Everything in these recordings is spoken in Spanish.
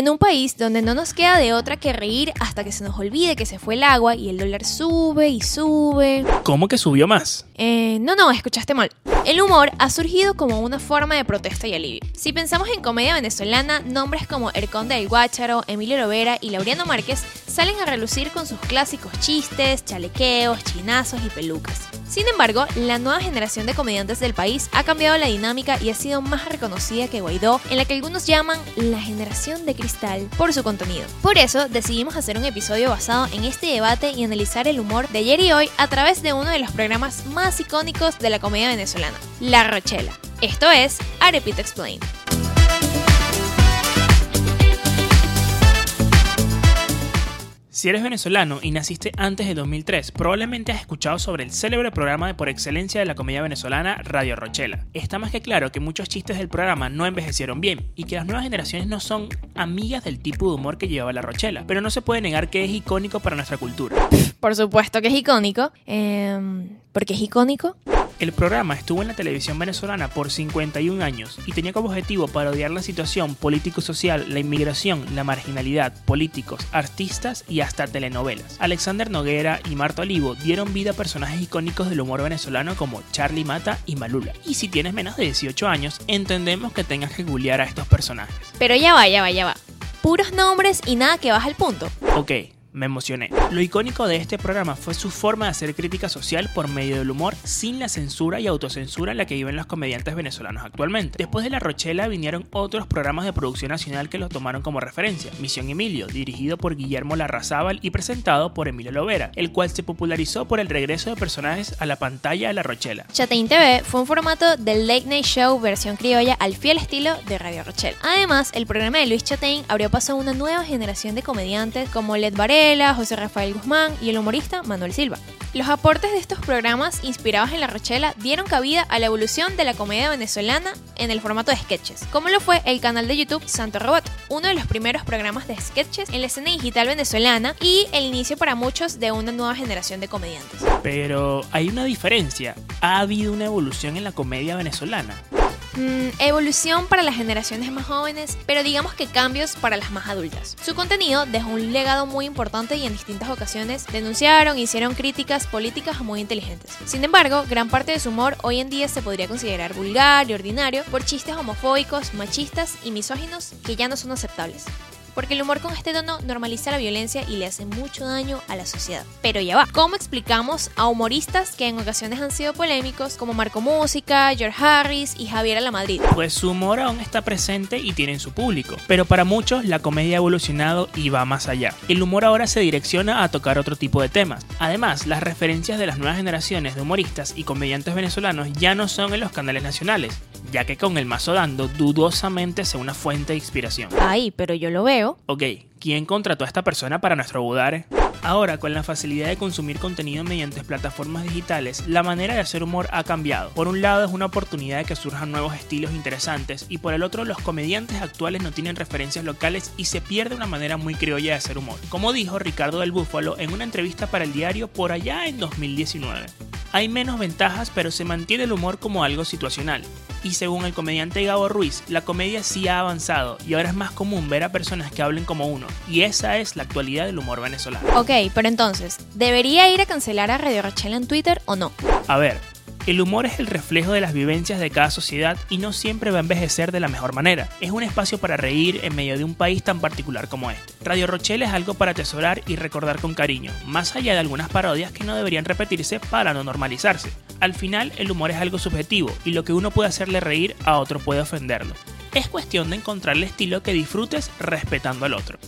En un país donde no nos queda de otra que reír hasta que se nos olvide que se fue el agua y el dólar sube y sube. ¿Cómo que subió más? Eh, no, no, escuchaste mal. El humor ha surgido como una forma de protesta y alivio. Si pensamos en comedia venezolana, nombres como El Conde del Guácharo, Emilio Lovera y Laureano Márquez salen a relucir con sus clásicos chistes, chalequeos, chinazos y pelucas. Sin embargo, la nueva generación de comediantes del país ha cambiado la dinámica y ha sido más reconocida que Guaidó, en la que algunos llaman la generación de cristal por su contenido. Por eso decidimos hacer un episodio basado en este debate y analizar el humor de ayer y hoy a través de uno de los programas más icónicos de la comedia venezolana, La Rochela. Esto es Arepita Explain. Si eres venezolano y naciste antes de 2003, probablemente has escuchado sobre el célebre programa de por excelencia de la comedia venezolana Radio Rochela. Está más que claro que muchos chistes del programa no envejecieron bien y que las nuevas generaciones no son amigas del tipo de humor que llevaba La Rochela, pero no se puede negar que es icónico para nuestra cultura. Por supuesto que es icónico. Eh, ¿Por qué es icónico? El programa estuvo en la televisión venezolana por 51 años y tenía como objetivo parodiar la situación político-social, la inmigración, la marginalidad, políticos, artistas y hasta telenovelas. Alexander Noguera y Marta Olivo dieron vida a personajes icónicos del humor venezolano como Charlie Mata y Malula. Y si tienes menos de 18 años, entendemos que tengas que googlear a estos personajes. Pero ya va, ya va, ya va. Puros nombres y nada que baja al punto. Ok, me emocioné. Lo icónico de este programa fue su forma de hacer crítica social por medio del humor sin la censura y autocensura en la que viven los comediantes venezolanos actualmente. Después de La Rochela vinieron otros programas de producción nacional que los tomaron como referencia. Misión Emilio, dirigido por Guillermo Larrazábal y presentado por Emilio Lovera, el cual se popularizó por el regreso de personajes a la pantalla de La Rochela. Chatein TV fue un formato del Late Night Show versión criolla al fiel estilo de Radio Rochela. Además, el programa de Luis Chatein abrió paso a una nueva generación de comediantes como Led Varela, José Rafael Guzmán y el humorista Manuel Silva. Los aportes de estos programas inspirados en La Rochela dieron cabida a la evolución de la comedia venezolana en el formato de sketches, como lo fue el canal de YouTube Santo Robot, uno de los primeros programas de sketches en la escena digital venezolana y el inicio para muchos de una nueva generación de comediantes. Pero hay una diferencia. ¿Ha habido una evolución en la comedia venezolana? Mm, evolución para las generaciones más jóvenes, pero digamos que cambios para las más adultas. Su contenido dejó un legado muy importante y en distintas ocasiones denunciaron e hicieron críticas políticas muy inteligentes. Sin embargo, gran parte de su humor hoy en día se podría considerar vulgar y ordinario por chistes homofóbicos, machistas y misóginos que ya no son aceptables porque el humor con este tono normaliza la violencia y le hace mucho daño a la sociedad. Pero ya va, ¿cómo explicamos a humoristas que en ocasiones han sido polémicos como Marco Música, George Harris y Javier Alamadrid? Pues su humor aún está presente y tiene su público, pero para muchos la comedia ha evolucionado y va más allá. El humor ahora se direcciona a tocar otro tipo de temas. Además, las referencias de las nuevas generaciones de humoristas y comediantes venezolanos ya no son en los canales nacionales, ya que con el mazo dando dudosamente sea una fuente de inspiración. Ay, pero yo lo veo. Ok, ¿quién contrató a esta persona para nuestro Budare? Ahora, con la facilidad de consumir contenido mediante plataformas digitales, la manera de hacer humor ha cambiado. Por un lado, es una oportunidad de que surjan nuevos estilos interesantes, y por el otro, los comediantes actuales no tienen referencias locales y se pierde una manera muy criolla de hacer humor. Como dijo Ricardo del Búfalo en una entrevista para el diario por allá en 2019. Hay menos ventajas, pero se mantiene el humor como algo situacional. Y según el comediante Gabo Ruiz, la comedia sí ha avanzado y ahora es más común ver a personas que hablen como uno. Y esa es la actualidad del humor venezolano. Ok, pero entonces, ¿debería ir a cancelar a Radio Rochela en Twitter o no? A ver, el humor es el reflejo de las vivencias de cada sociedad y no siempre va a envejecer de la mejor manera. Es un espacio para reír en medio de un país tan particular como este. Radio Rochelle es algo para atesorar y recordar con cariño, más allá de algunas parodias que no deberían repetirse para no normalizarse. Al final, el humor es algo subjetivo y lo que uno puede hacerle reír a otro puede ofenderlo. Es cuestión de encontrar el estilo que disfrutes respetando al otro.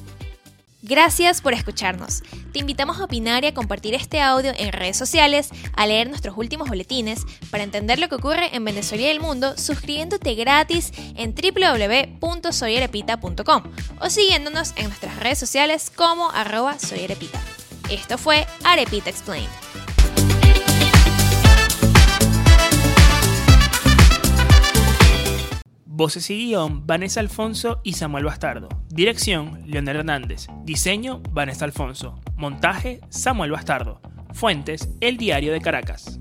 Gracias por escucharnos. Te invitamos a opinar y a compartir este audio en redes sociales, a leer nuestros últimos boletines, para entender lo que ocurre en Venezuela y el mundo, suscribiéndote gratis en www.soyerepita.com o siguiéndonos en nuestras redes sociales como arroba soyerepita. Esto fue Arepita Explained. Voces y guion, Vanessa Alfonso y Samuel Bastardo. Dirección, Leonel Hernández. Diseño, Vanessa Alfonso. Montaje, Samuel Bastardo. Fuentes, El Diario de Caracas.